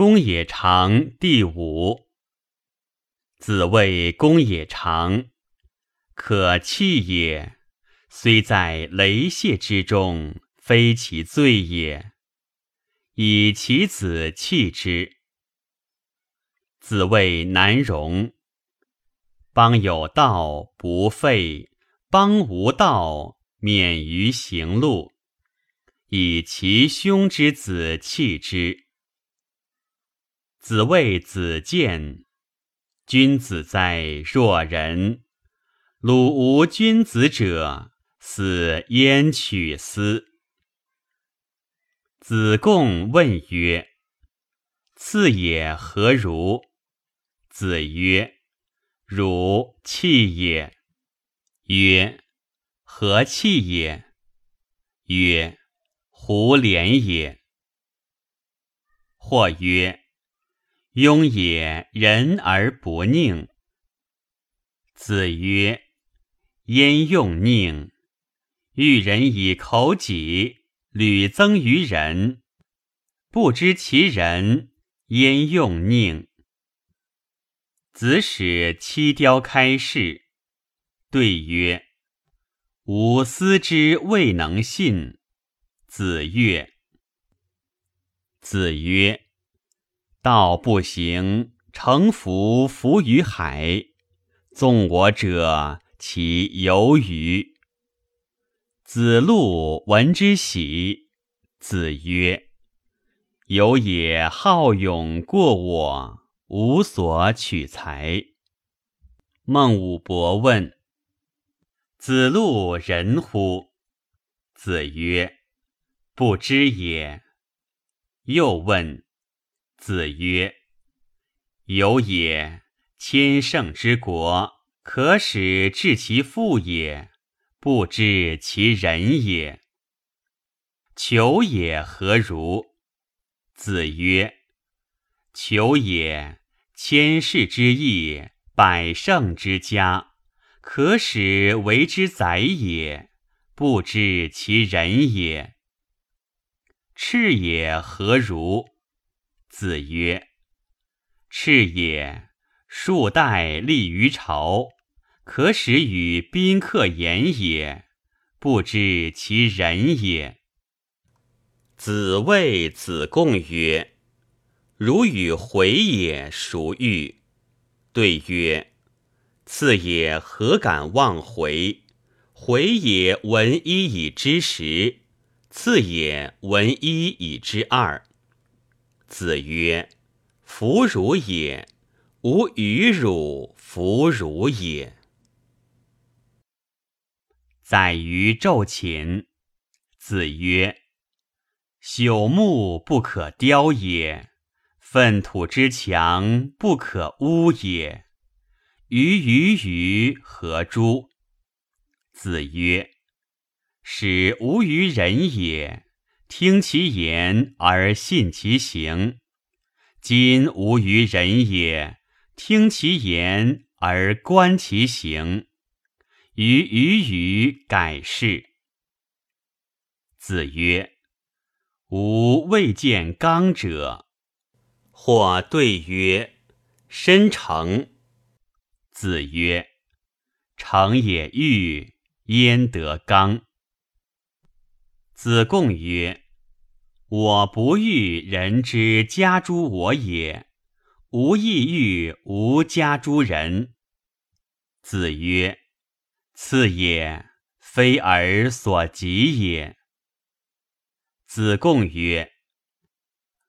公也长第五。子谓公也长，可弃也，虽在雷泄之中，非其罪也。以其子弃之。子谓难容。邦有道不废，邦无道免于行路。以其兄之子弃之。子谓子建：君子在若人。鲁无君子者，斯焉取斯？子贡问曰：“次也何如？”子曰：“汝弃也。”曰：“何弃也？”曰：“胡连也。”或曰：“庸也，仁而不佞。”子曰：“焉用佞？欲人以口己，屡增于人，不知其人，焉用佞？”子使七雕开示，对曰：“吾思之未能信。”子曰：“子曰，道不行，乘浮浮于海。纵我者，其由于？”子路闻之喜。子曰：“有也好勇过我。”无所取材。孟武伯问：“子路人乎？”子曰：“不知也。”又问：“子曰：“有也，千乘之国，可使治其父也，不知其人也。求也何如？”子曰：“求也。”千世之义，百乘之家，可使为之宰也，不知其人也。赤也何如？子曰：赤也，数代立于朝，可使与宾客言也，不知其人也。子谓子贡曰。如与回也，孰欲？对曰：次也何敢忘回？回也闻一以知十，次也闻一以知二。子曰：弗如也，吾与汝弗如也。宰于昼寝。子曰：朽木不可雕也。粪土之强不可污也。鱼鱼鱼何诸？子曰：使无于人也，听其言而信其行；今无于人也，听其言而观其行。于鱼鱼改是。子曰：吾未见刚者。或对曰：“申成。”子曰：“成也欲，焉得刚？”子贡曰：“我不欲人之家诸我也，吾亦欲吾家诸人。”子曰：“次也，非尔所及也。”子贡曰。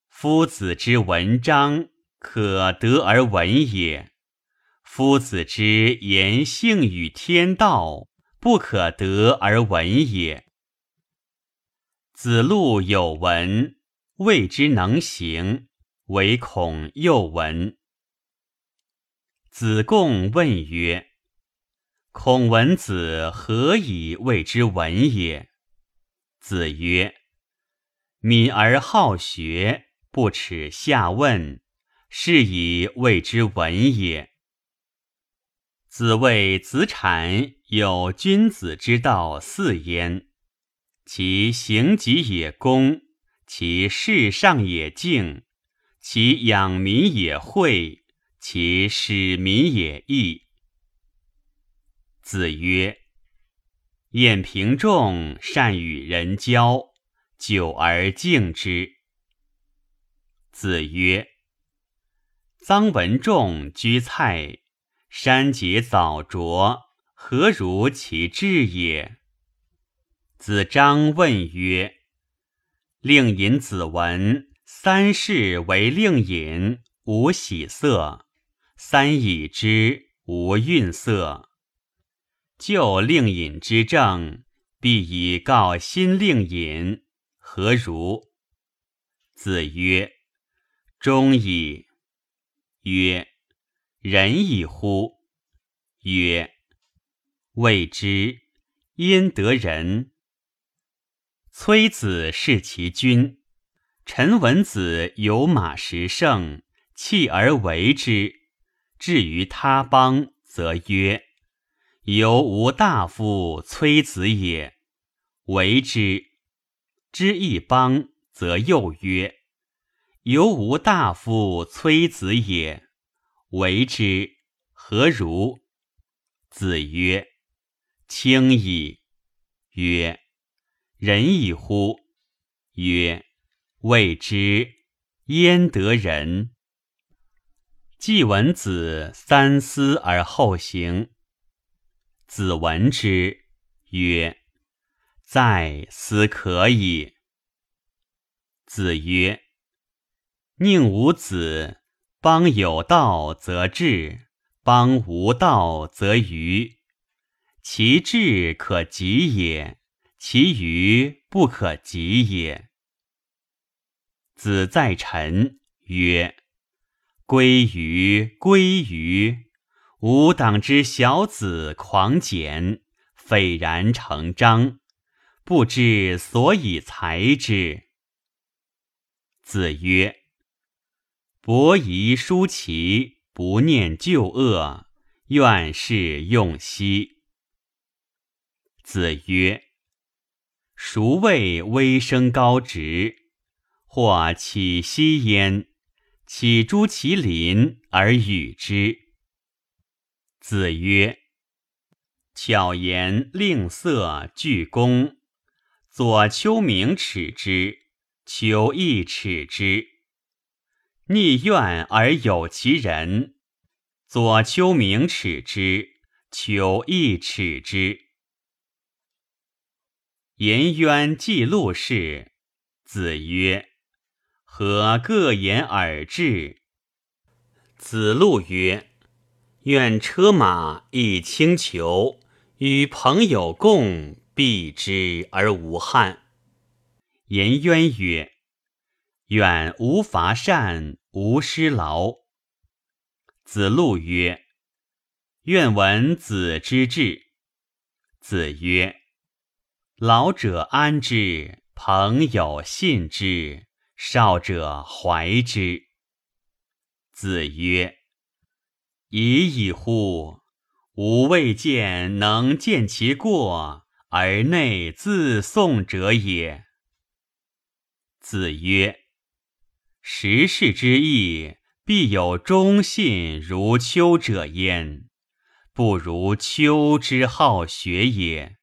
夫子之文章，可得而闻也；夫子之言性与天道，不可得而闻也。子路有闻，未之能行，唯恐又闻。子贡问曰：“孔文子何以谓之文也？”子曰：“敏而好学。”不耻下问，是以谓之文也。子谓子产有君子之道四焉：其行己也公，其事上也敬，其养民也惠，其使民也义。子曰：“晏平仲善与人交，久而敬之。”子曰：“臧文仲居蔡，山节早着，何如其志也？”子张问曰：“令尹子文三世为令尹，无喜色；三已之，无愠色。就令尹之政，必以告新令尹，何如？”子曰。忠矣。曰：仁矣乎？曰：未之。焉得仁？崔子弑其君。陈文子有马十乘，弃而为之。至于他邦，则曰：犹无大夫崔子也，为之。知一邦，则又曰。犹无大夫崔子也，为之何如？子曰：“轻矣。”曰：“仁矣乎？”曰：“未之。焉得仁？”季文子三思而后行。子闻之曰：“在思可矣。”子曰。宁无子，邦有道则治，邦无道则愚。其志可及也，其愚不可及也。子在臣曰：“归于归于！吾党之小子狂简，斐然成章，不知所以裁之。”子曰。伯夷叔齐，不念旧恶，愿是用兮。子曰：“孰谓微生高直？或起息焉，岂诸其邻而与之？”子曰：“巧言令色，具恭。左丘明耻之，求亦耻之。”逆愿而有其人，左丘明耻之，求亦耻之。颜渊记录事，子曰：“何各言而至？”子路曰：“愿车马以轻裘，与朋友共，避之而无憾。”颜渊曰：“愿无伐善。”无失劳。子路曰：“愿闻子之志。”子曰：“老者安之，朋友信之，少者怀之。”子曰：“已矣乎！吾未见能见其过而内自颂者也。”子曰。时事之义，必有忠信如丘者焉，不如丘之好学也。